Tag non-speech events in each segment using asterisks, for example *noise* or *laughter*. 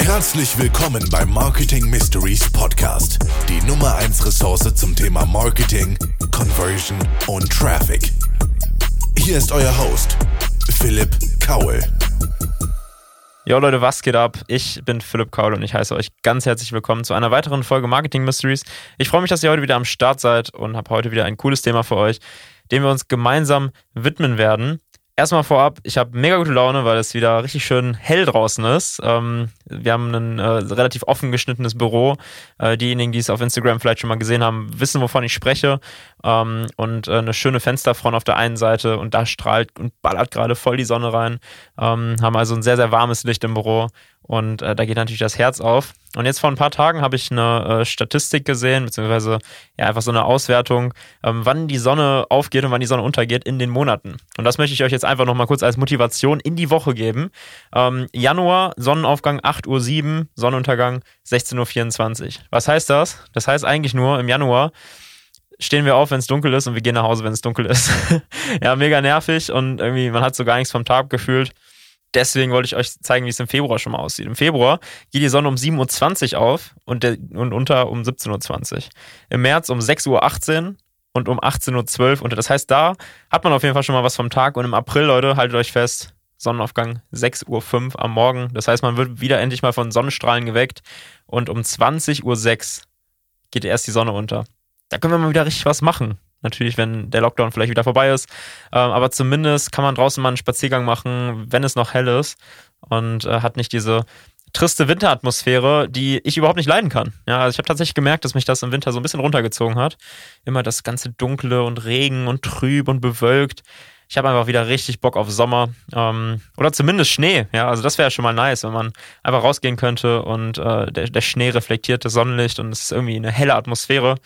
Herzlich willkommen beim Marketing Mysteries Podcast, die Nummer 1 Ressource zum Thema Marketing, Conversion und Traffic. Hier ist euer Host, Philipp Kaul. Jo Leute, was geht ab? Ich bin Philipp Kaul und ich heiße euch ganz herzlich willkommen zu einer weiteren Folge Marketing Mysteries. Ich freue mich, dass ihr heute wieder am Start seid und habe heute wieder ein cooles Thema für euch, dem wir uns gemeinsam widmen werden. Erstmal vorab, ich habe mega gute Laune, weil es wieder richtig schön hell draußen ist. Ähm, wir haben ein äh, relativ offen geschnittenes Büro. Äh, diejenigen, die es auf Instagram vielleicht schon mal gesehen haben, wissen, wovon ich spreche. Ähm, und äh, eine schöne Fensterfront auf der einen Seite und da strahlt und ballert gerade voll die Sonne rein. Ähm, haben also ein sehr, sehr warmes Licht im Büro und äh, da geht natürlich das Herz auf. Und jetzt vor ein paar Tagen habe ich eine äh, Statistik gesehen, beziehungsweise ja einfach so eine Auswertung, ähm, wann die Sonne aufgeht und wann die Sonne untergeht in den Monaten. Und das möchte ich euch jetzt einfach nochmal kurz als Motivation in die Woche geben. Ähm, Januar, Sonnenaufgang 8.07 Uhr, Sonnenuntergang 16.24 Uhr. Was heißt das? Das heißt eigentlich nur, im Januar stehen wir auf, wenn es dunkel ist und wir gehen nach Hause, wenn es dunkel ist. *laughs* ja, mega nervig und irgendwie, man hat so gar nichts vom Tag gefühlt deswegen wollte ich euch zeigen, wie es im Februar schon mal aussieht. Im Februar geht die Sonne um 7.20 Uhr auf und, der, und unter um 17.20 Uhr. Im März um 6.18 Uhr und um 18.12 Uhr unter. Das heißt, da hat man auf jeden Fall schon mal was vom Tag. Und im April, Leute, haltet euch fest, Sonnenaufgang 6.05 Uhr am Morgen. Das heißt, man wird wieder endlich mal von Sonnenstrahlen geweckt. Und um 20.06 Uhr geht erst die Sonne unter. Da können wir mal wieder richtig was machen. Natürlich, wenn der Lockdown vielleicht wieder vorbei ist. Ähm, aber zumindest kann man draußen mal einen Spaziergang machen, wenn es noch hell ist und äh, hat nicht diese triste Winteratmosphäre, die ich überhaupt nicht leiden kann. Ja, also ich habe tatsächlich gemerkt, dass mich das im Winter so ein bisschen runtergezogen hat. Immer das ganze Dunkle und Regen und trüb und bewölkt. Ich habe einfach wieder richtig Bock auf Sommer ähm, oder zumindest Schnee. Ja, also das wäre schon mal nice, wenn man einfach rausgehen könnte und äh, der, der Schnee reflektiert das Sonnenlicht und es ist irgendwie eine helle Atmosphäre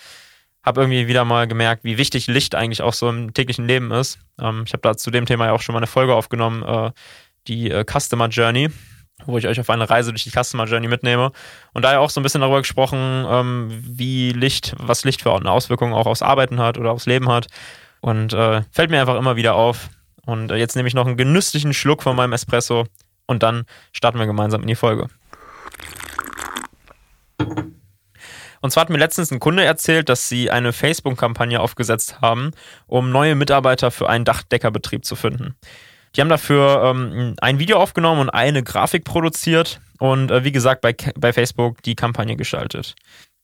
habe irgendwie wieder mal gemerkt, wie wichtig Licht eigentlich auch so im täglichen Leben ist. Ähm, ich habe da zu dem Thema ja auch schon mal eine Folge aufgenommen, äh, die äh, Customer Journey, wo ich euch auf eine Reise durch die Customer Journey mitnehme. Und da ja auch so ein bisschen darüber gesprochen, ähm, wie Licht, was Licht für eine Auswirkung auch aufs Arbeiten hat oder aufs Leben hat. Und äh, fällt mir einfach immer wieder auf. Und äh, jetzt nehme ich noch einen genüsslichen Schluck von meinem Espresso und dann starten wir gemeinsam in die Folge. Und zwar hat mir letztens ein Kunde erzählt, dass sie eine Facebook-Kampagne aufgesetzt haben, um neue Mitarbeiter für einen Dachdeckerbetrieb zu finden. Die haben dafür ähm, ein Video aufgenommen und eine Grafik produziert und äh, wie gesagt bei, bei Facebook die Kampagne gestaltet.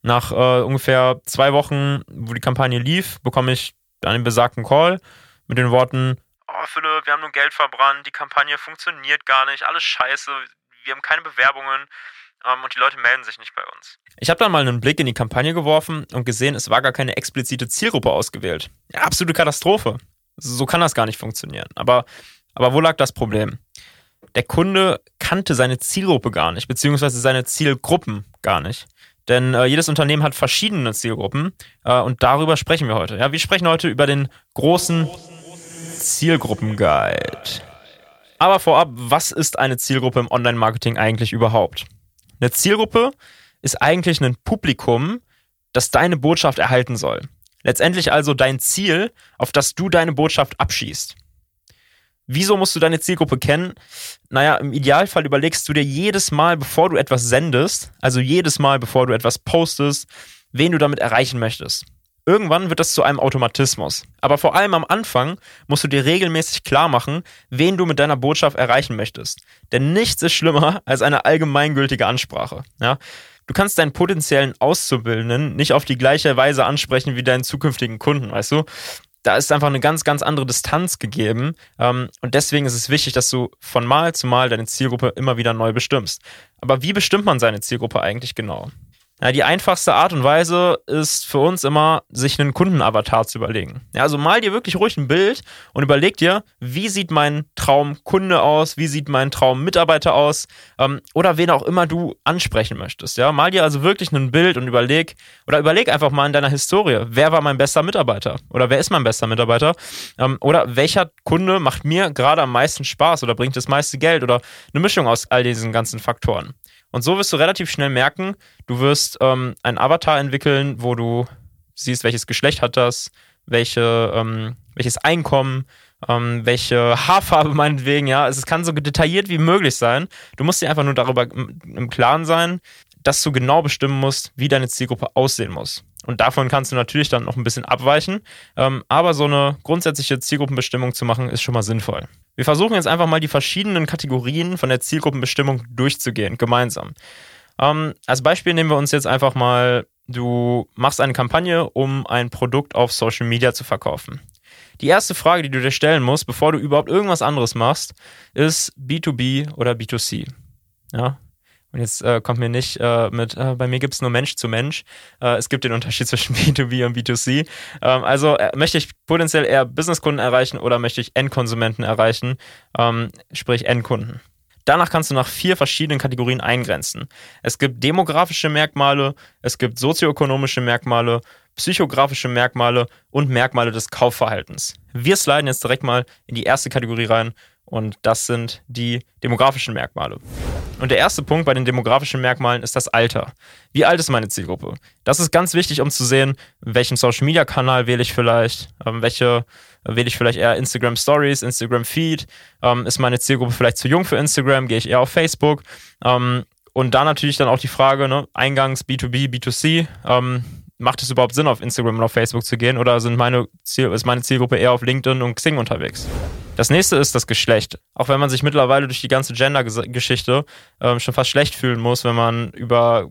Nach äh, ungefähr zwei Wochen, wo die Kampagne lief, bekomme ich einen besagten Call mit den Worten: Oh, Philipp, wir haben nur Geld verbrannt, die Kampagne funktioniert gar nicht, alles scheiße, wir haben keine Bewerbungen ähm, und die Leute melden sich nicht bei uns. Ich habe dann mal einen Blick in die Kampagne geworfen und gesehen, es war gar keine explizite Zielgruppe ausgewählt. Ja, absolute Katastrophe. So kann das gar nicht funktionieren. Aber, aber wo lag das Problem? Der Kunde kannte seine Zielgruppe gar nicht, beziehungsweise seine Zielgruppen gar nicht. Denn äh, jedes Unternehmen hat verschiedene Zielgruppen äh, und darüber sprechen wir heute. Ja, wir sprechen heute über den großen Zielgruppenguide. Aber vorab, was ist eine Zielgruppe im Online-Marketing eigentlich überhaupt? Eine Zielgruppe ist eigentlich ein Publikum, das deine Botschaft erhalten soll. Letztendlich also dein Ziel, auf das du deine Botschaft abschießt. Wieso musst du deine Zielgruppe kennen? Naja, im Idealfall überlegst du dir jedes Mal, bevor du etwas sendest, also jedes Mal, bevor du etwas postest, wen du damit erreichen möchtest. Irgendwann wird das zu einem Automatismus. Aber vor allem am Anfang musst du dir regelmäßig klar machen, wen du mit deiner Botschaft erreichen möchtest. Denn nichts ist schlimmer als eine allgemeingültige Ansprache. Ja? Du kannst deinen potenziellen Auszubildenden nicht auf die gleiche Weise ansprechen wie deinen zukünftigen Kunden, weißt du? Da ist einfach eine ganz, ganz andere Distanz gegeben. Ähm, und deswegen ist es wichtig, dass du von Mal zu Mal deine Zielgruppe immer wieder neu bestimmst. Aber wie bestimmt man seine Zielgruppe eigentlich genau? Ja, die einfachste Art und Weise ist für uns immer, sich einen Kundenavatar zu überlegen. Ja, also mal dir wirklich ruhig ein Bild und überleg dir, wie sieht mein Traumkunde aus, wie sieht mein Traummitarbeiter aus ähm, oder wen auch immer du ansprechen möchtest. Ja, mal dir also wirklich ein Bild und überleg oder überleg einfach mal in deiner Historie, wer war mein bester Mitarbeiter oder wer ist mein bester Mitarbeiter ähm, oder welcher Kunde macht mir gerade am meisten Spaß oder bringt das meiste Geld oder eine Mischung aus all diesen ganzen Faktoren. Und so wirst du relativ schnell merken, du wirst ähm, einen Avatar entwickeln, wo du siehst, welches Geschlecht hat das, welche, ähm, welches Einkommen, ähm, welche Haarfarbe *laughs* meinetwegen, ja. Es kann so detailliert wie möglich sein. Du musst dir einfach nur darüber im Klaren sein, dass du genau bestimmen musst, wie deine Zielgruppe aussehen muss. Und davon kannst du natürlich dann noch ein bisschen abweichen. Ähm, aber so eine grundsätzliche Zielgruppenbestimmung zu machen, ist schon mal sinnvoll. Wir versuchen jetzt einfach mal die verschiedenen Kategorien von der Zielgruppenbestimmung durchzugehen, gemeinsam. Ähm, als Beispiel nehmen wir uns jetzt einfach mal, du machst eine Kampagne, um ein Produkt auf Social Media zu verkaufen. Die erste Frage, die du dir stellen musst, bevor du überhaupt irgendwas anderes machst, ist B2B oder B2C. Ja, und jetzt äh, kommt mir nicht äh, mit, äh, bei mir gibt es nur Mensch zu Mensch. Äh, es gibt den Unterschied *laughs* zwischen B2B und B2C. Ähm, also äh, möchte ich potenziell eher Businesskunden erreichen oder möchte ich Endkonsumenten erreichen, ähm, sprich Endkunden. Danach kannst du nach vier verschiedenen Kategorien eingrenzen. Es gibt demografische Merkmale, es gibt sozioökonomische Merkmale, psychografische Merkmale und Merkmale des Kaufverhaltens. Wir sliden jetzt direkt mal in die erste Kategorie rein und das sind die demografischen Merkmale. Und der erste Punkt bei den demografischen Merkmalen ist das Alter. Wie alt ist meine Zielgruppe? Das ist ganz wichtig, um zu sehen, welchen Social Media Kanal wähle ich vielleicht, ähm, welche äh, wähle ich vielleicht eher Instagram Stories, Instagram Feed. Ähm, ist meine Zielgruppe vielleicht zu jung für Instagram? Gehe ich eher auf Facebook? Ähm, und da natürlich dann auch die Frage, ne, Eingangs B2B, B2C. Ähm, macht es überhaupt Sinn, auf Instagram und auf Facebook zu gehen oder sind meine Ziel, ist meine Zielgruppe eher auf LinkedIn und Xing unterwegs? Das nächste ist das Geschlecht. Auch wenn man sich mittlerweile durch die ganze Gender-Geschichte ähm, schon fast schlecht fühlen muss, wenn man über,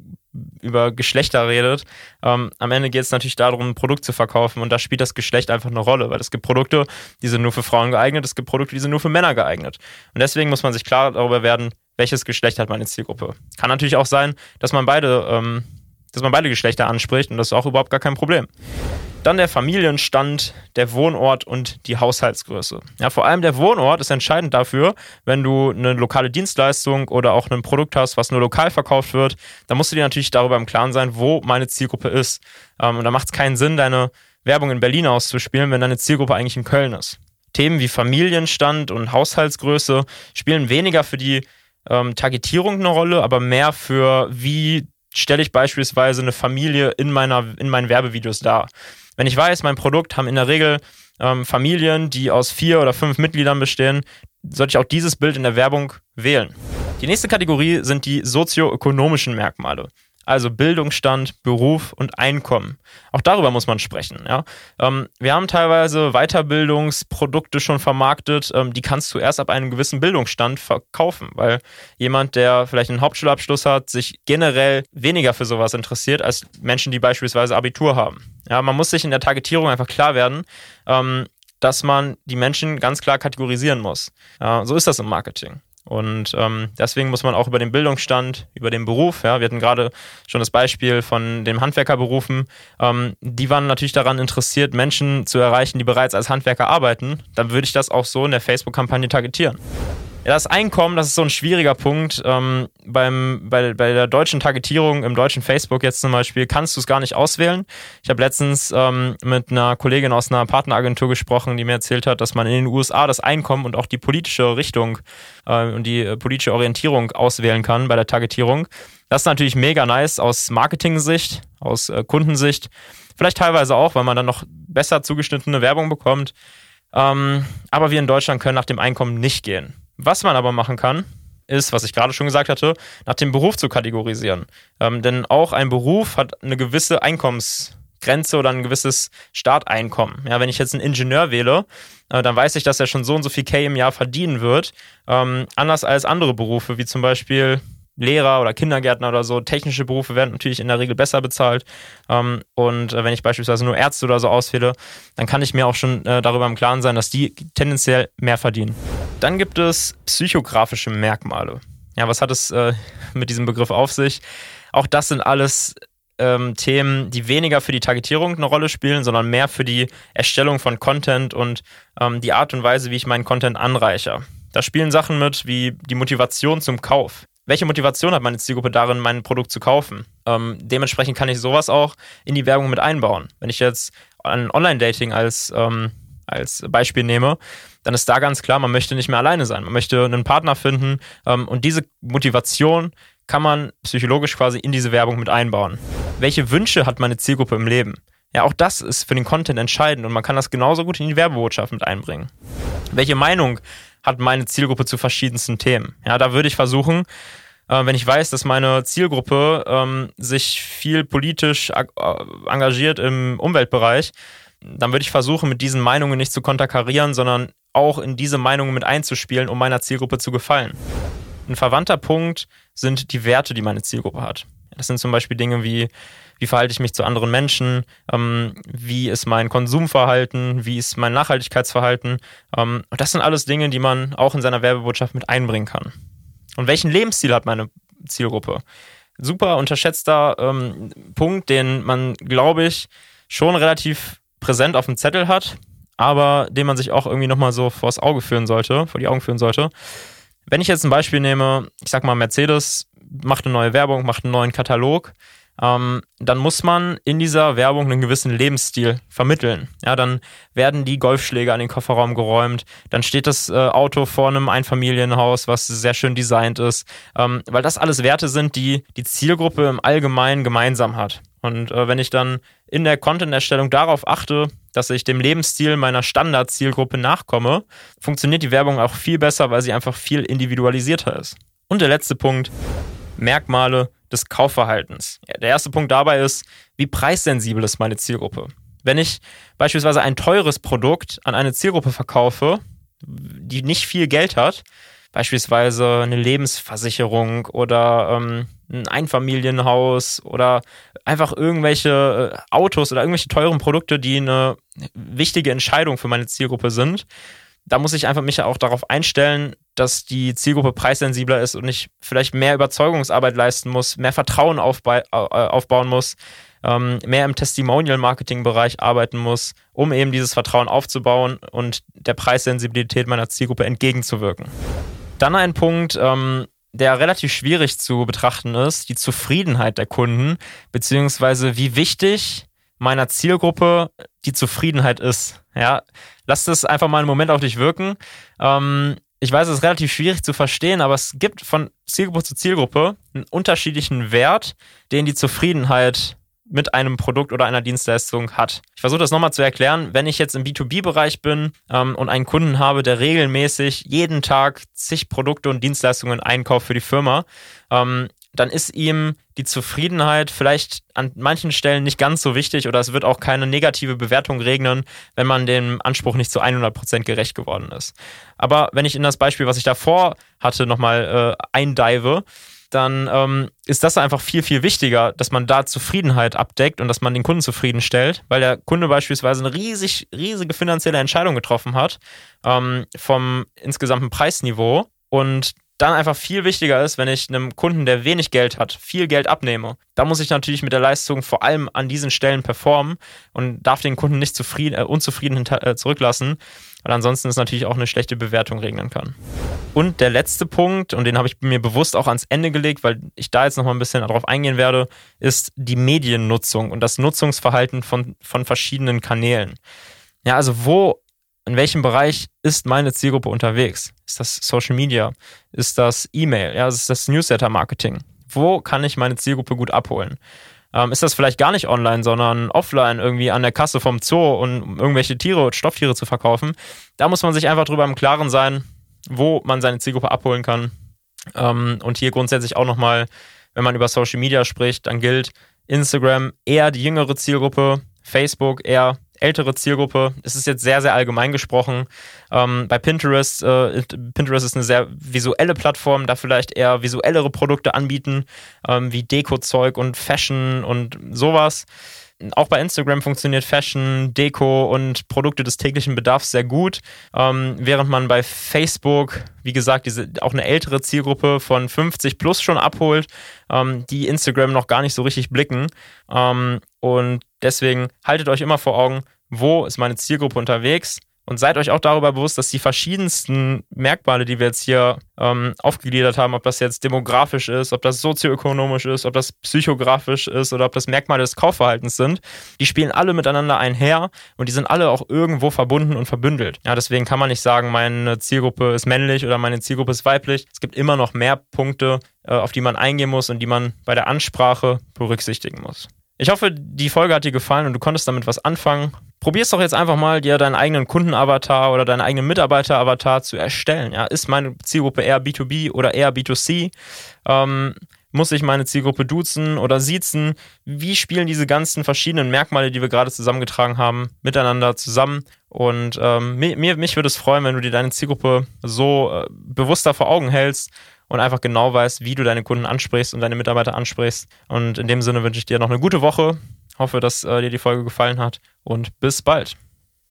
über Geschlechter redet. Ähm, am Ende geht es natürlich darum, ein Produkt zu verkaufen und da spielt das Geschlecht einfach eine Rolle, weil es gibt Produkte, die sind nur für Frauen geeignet, es gibt Produkte, die sind nur für Männer geeignet. Und deswegen muss man sich klar darüber werden, welches Geschlecht hat meine Zielgruppe. Kann natürlich auch sein, dass man beide, ähm, dass man beide Geschlechter anspricht und das ist auch überhaupt gar kein Problem. Dann der Familienstand, der Wohnort und die Haushaltsgröße. Ja, vor allem der Wohnort ist entscheidend dafür, wenn du eine lokale Dienstleistung oder auch ein Produkt hast, was nur lokal verkauft wird, dann musst du dir natürlich darüber im Klaren sein, wo meine Zielgruppe ist. Ähm, und da macht es keinen Sinn, deine Werbung in Berlin auszuspielen, wenn deine Zielgruppe eigentlich in Köln ist. Themen wie Familienstand und Haushaltsgröße spielen weniger für die ähm, Targetierung eine Rolle, aber mehr für wie stelle ich beispielsweise eine Familie in, meiner, in meinen Werbevideos dar. Wenn ich weiß, mein Produkt haben in der Regel ähm, Familien, die aus vier oder fünf Mitgliedern bestehen, sollte ich auch dieses Bild in der Werbung wählen. Die nächste Kategorie sind die sozioökonomischen Merkmale also Bildungsstand, Beruf und Einkommen. Auch darüber muss man sprechen. Ja? Ähm, wir haben teilweise Weiterbildungsprodukte schon vermarktet, ähm, die kannst du erst ab einem gewissen Bildungsstand verkaufen, weil jemand, der vielleicht einen Hauptschulabschluss hat, sich generell weniger für sowas interessiert als Menschen, die beispielsweise Abitur haben. Ja, man muss sich in der Targetierung einfach klar werden, ähm, dass man die Menschen ganz klar kategorisieren muss. Ja, so ist das im Marketing. Und ähm, deswegen muss man auch über den Bildungsstand, über den Beruf, ja, wir hatten gerade schon das Beispiel von den Handwerkerberufen, ähm, die waren natürlich daran interessiert, Menschen zu erreichen, die bereits als Handwerker arbeiten. Dann würde ich das auch so in der Facebook-Kampagne targetieren. Ja, das Einkommen, das ist so ein schwieriger Punkt. Ähm, beim, bei, bei der deutschen Targetierung im deutschen Facebook jetzt zum Beispiel kannst du es gar nicht auswählen. Ich habe letztens ähm, mit einer Kollegin aus einer Partneragentur gesprochen, die mir erzählt hat, dass man in den USA das Einkommen und auch die politische Richtung äh, und die äh, politische Orientierung auswählen kann bei der Targetierung. Das ist natürlich mega nice aus Marketing-Sicht, aus äh, Kundensicht. Vielleicht teilweise auch, weil man dann noch besser zugeschnittene Werbung bekommt. Ähm, aber wir in Deutschland können nach dem Einkommen nicht gehen. Was man aber machen kann, ist, was ich gerade schon gesagt hatte, nach dem Beruf zu kategorisieren. Ähm, denn auch ein Beruf hat eine gewisse Einkommensgrenze oder ein gewisses Starteinkommen. Ja, wenn ich jetzt einen Ingenieur wähle, äh, dann weiß ich, dass er schon so und so viel K im Jahr verdienen wird. Ähm, anders als andere Berufe, wie zum Beispiel Lehrer oder Kindergärtner oder so, technische Berufe werden natürlich in der Regel besser bezahlt. Ähm, und äh, wenn ich beispielsweise nur Ärzte oder so auswähle, dann kann ich mir auch schon äh, darüber im Klaren sein, dass die tendenziell mehr verdienen. Dann gibt es psychografische Merkmale. Ja, was hat es äh, mit diesem Begriff auf sich? Auch das sind alles ähm, Themen, die weniger für die Targetierung eine Rolle spielen, sondern mehr für die Erstellung von Content und ähm, die Art und Weise, wie ich meinen Content anreiche. Da spielen Sachen mit wie die Motivation zum Kauf welche Motivation hat meine Zielgruppe darin, mein Produkt zu kaufen? Ähm, dementsprechend kann ich sowas auch in die Werbung mit einbauen. Wenn ich jetzt ein Online-Dating als, ähm, als Beispiel nehme, dann ist da ganz klar, man möchte nicht mehr alleine sein. Man möchte einen Partner finden ähm, und diese Motivation kann man psychologisch quasi in diese Werbung mit einbauen. Welche Wünsche hat meine Zielgruppe im Leben? Ja, auch das ist für den Content entscheidend und man kann das genauso gut in die Werbebotschaft mit einbringen. Welche Meinung hat meine Zielgruppe zu verschiedensten Themen? Ja, da würde ich versuchen, äh, wenn ich weiß, dass meine Zielgruppe ähm, sich viel politisch äh, engagiert im Umweltbereich, dann würde ich versuchen, mit diesen Meinungen nicht zu konterkarieren, sondern auch in diese Meinungen mit einzuspielen, um meiner Zielgruppe zu gefallen. Ein verwandter Punkt sind die Werte, die meine Zielgruppe hat. Das sind zum Beispiel Dinge wie, wie verhalte ich mich zu anderen Menschen, ähm, wie ist mein Konsumverhalten, wie ist mein Nachhaltigkeitsverhalten. Ähm, und das sind alles Dinge, die man auch in seiner Werbebotschaft mit einbringen kann. Und welchen Lebensstil hat meine Zielgruppe? Super unterschätzter ähm, Punkt, den man, glaube ich, schon relativ präsent auf dem Zettel hat, aber den man sich auch irgendwie nochmal so vors Auge führen sollte, vor die Augen führen sollte. Wenn ich jetzt ein Beispiel nehme, ich sag mal, Mercedes macht eine neue Werbung, macht einen neuen Katalog, ähm, dann muss man in dieser Werbung einen gewissen Lebensstil vermitteln. Ja, dann werden die Golfschläge an den Kofferraum geräumt, dann steht das äh, Auto vor einem Einfamilienhaus, was sehr schön designt ist, ähm, weil das alles Werte sind, die die Zielgruppe im Allgemeinen gemeinsam hat. Und äh, wenn ich dann in der Content-Erstellung darauf achte, dass ich dem Lebensstil meiner Standard-Zielgruppe nachkomme, funktioniert die Werbung auch viel besser, weil sie einfach viel individualisierter ist. Und der letzte Punkt, Merkmale des Kaufverhaltens. Der erste Punkt dabei ist, wie preissensibel ist meine Zielgruppe? Wenn ich beispielsweise ein teures Produkt an eine Zielgruppe verkaufe, die nicht viel Geld hat, beispielsweise eine Lebensversicherung oder ähm, ein Einfamilienhaus oder einfach irgendwelche äh, Autos oder irgendwelche teuren Produkte, die eine wichtige Entscheidung für meine Zielgruppe sind, da muss ich einfach mich auch darauf einstellen, dass die Zielgruppe preissensibler ist und ich vielleicht mehr Überzeugungsarbeit leisten muss, mehr Vertrauen aufba aufbauen muss, ähm, mehr im Testimonial-Marketing-Bereich arbeiten muss, um eben dieses Vertrauen aufzubauen und der Preissensibilität meiner Zielgruppe entgegenzuwirken. Dann ein Punkt, ähm, der relativ schwierig zu betrachten ist, die Zufriedenheit der Kunden, beziehungsweise wie wichtig meiner Zielgruppe die Zufriedenheit ist. Ja, lass das einfach mal einen Moment auf dich wirken. Ähm, ich weiß, es ist relativ schwierig zu verstehen, aber es gibt von Zielgruppe zu Zielgruppe einen unterschiedlichen Wert, den die Zufriedenheit mit einem Produkt oder einer Dienstleistung hat. Ich versuche das nochmal zu erklären. Wenn ich jetzt im B2B-Bereich bin ähm, und einen Kunden habe, der regelmäßig jeden Tag zig Produkte und Dienstleistungen einkauft für die Firma, ähm, dann ist ihm die Zufriedenheit vielleicht an manchen Stellen nicht ganz so wichtig oder es wird auch keine negative Bewertung regnen, wenn man dem Anspruch nicht zu 100% gerecht geworden ist. Aber wenn ich in das Beispiel, was ich davor hatte, nochmal äh, eindive, dann ähm, ist das einfach viel, viel wichtiger, dass man da Zufriedenheit abdeckt und dass man den Kunden zufriedenstellt, weil der Kunde beispielsweise eine riesig, riesige finanzielle Entscheidung getroffen hat ähm, vom insgesamten Preisniveau und dann einfach viel wichtiger ist, wenn ich einem Kunden, der wenig Geld hat, viel Geld abnehme. Da muss ich natürlich mit der Leistung vor allem an diesen Stellen performen und darf den Kunden nicht zufrieden, äh, unzufrieden äh, zurücklassen, weil ansonsten es natürlich auch eine schlechte Bewertung regnen kann. Und der letzte Punkt, und den habe ich mir bewusst auch ans Ende gelegt, weil ich da jetzt nochmal ein bisschen darauf eingehen werde, ist die Mediennutzung und das Nutzungsverhalten von, von verschiedenen Kanälen. Ja, also wo in welchem Bereich ist meine Zielgruppe unterwegs? Ist das Social Media? Ist das E-Mail? Ja, ist das Newsletter-Marketing? Wo kann ich meine Zielgruppe gut abholen? Ähm, ist das vielleicht gar nicht online, sondern offline irgendwie an der Kasse vom Zoo und um irgendwelche Tiere, Stofftiere zu verkaufen? Da muss man sich einfach drüber im Klaren sein, wo man seine Zielgruppe abholen kann. Ähm, und hier grundsätzlich auch nochmal, wenn man über Social Media spricht, dann gilt Instagram eher die jüngere Zielgruppe, Facebook eher ältere Zielgruppe. Es ist jetzt sehr, sehr allgemein gesprochen. Ähm, bei Pinterest, äh, Pinterest ist eine sehr visuelle Plattform, da vielleicht eher visuellere Produkte anbieten, ähm, wie Deko-Zeug und Fashion und sowas. Auch bei Instagram funktioniert Fashion, Deko und Produkte des täglichen Bedarfs sehr gut, ähm, während man bei Facebook, wie gesagt, diese, auch eine ältere Zielgruppe von 50 plus schon abholt, ähm, die Instagram noch gar nicht so richtig blicken. Ähm, und deswegen haltet euch immer vor Augen, wo ist meine Zielgruppe unterwegs und seid euch auch darüber bewusst, dass die verschiedensten Merkmale, die wir jetzt hier ähm, aufgegliedert haben, ob das jetzt demografisch ist, ob das sozioökonomisch ist, ob das psychografisch ist oder ob das Merkmale des Kaufverhaltens sind, die spielen alle miteinander einher und die sind alle auch irgendwo verbunden und verbündelt. Ja, deswegen kann man nicht sagen, meine Zielgruppe ist männlich oder meine Zielgruppe ist weiblich. Es gibt immer noch mehr Punkte, äh, auf die man eingehen muss und die man bei der Ansprache berücksichtigen muss. Ich hoffe, die Folge hat dir gefallen und du konntest damit was anfangen. Probier's doch jetzt einfach mal, dir deinen eigenen Kundenavatar oder deinen eigenen Mitarbeiteravatar zu erstellen. Ja, ist meine Zielgruppe eher B2B oder eher B2C? Ähm, muss ich meine Zielgruppe duzen oder siezen? Wie spielen diese ganzen verschiedenen Merkmale, die wir gerade zusammengetragen haben, miteinander zusammen? Und ähm, mir, mich würde es freuen, wenn du dir deine Zielgruppe so äh, bewusster vor Augen hältst und einfach genau weißt, wie du deine Kunden ansprichst und deine Mitarbeiter ansprichst. Und in dem Sinne wünsche ich dir noch eine gute Woche. Hoffe, dass äh, dir die Folge gefallen hat und bis bald.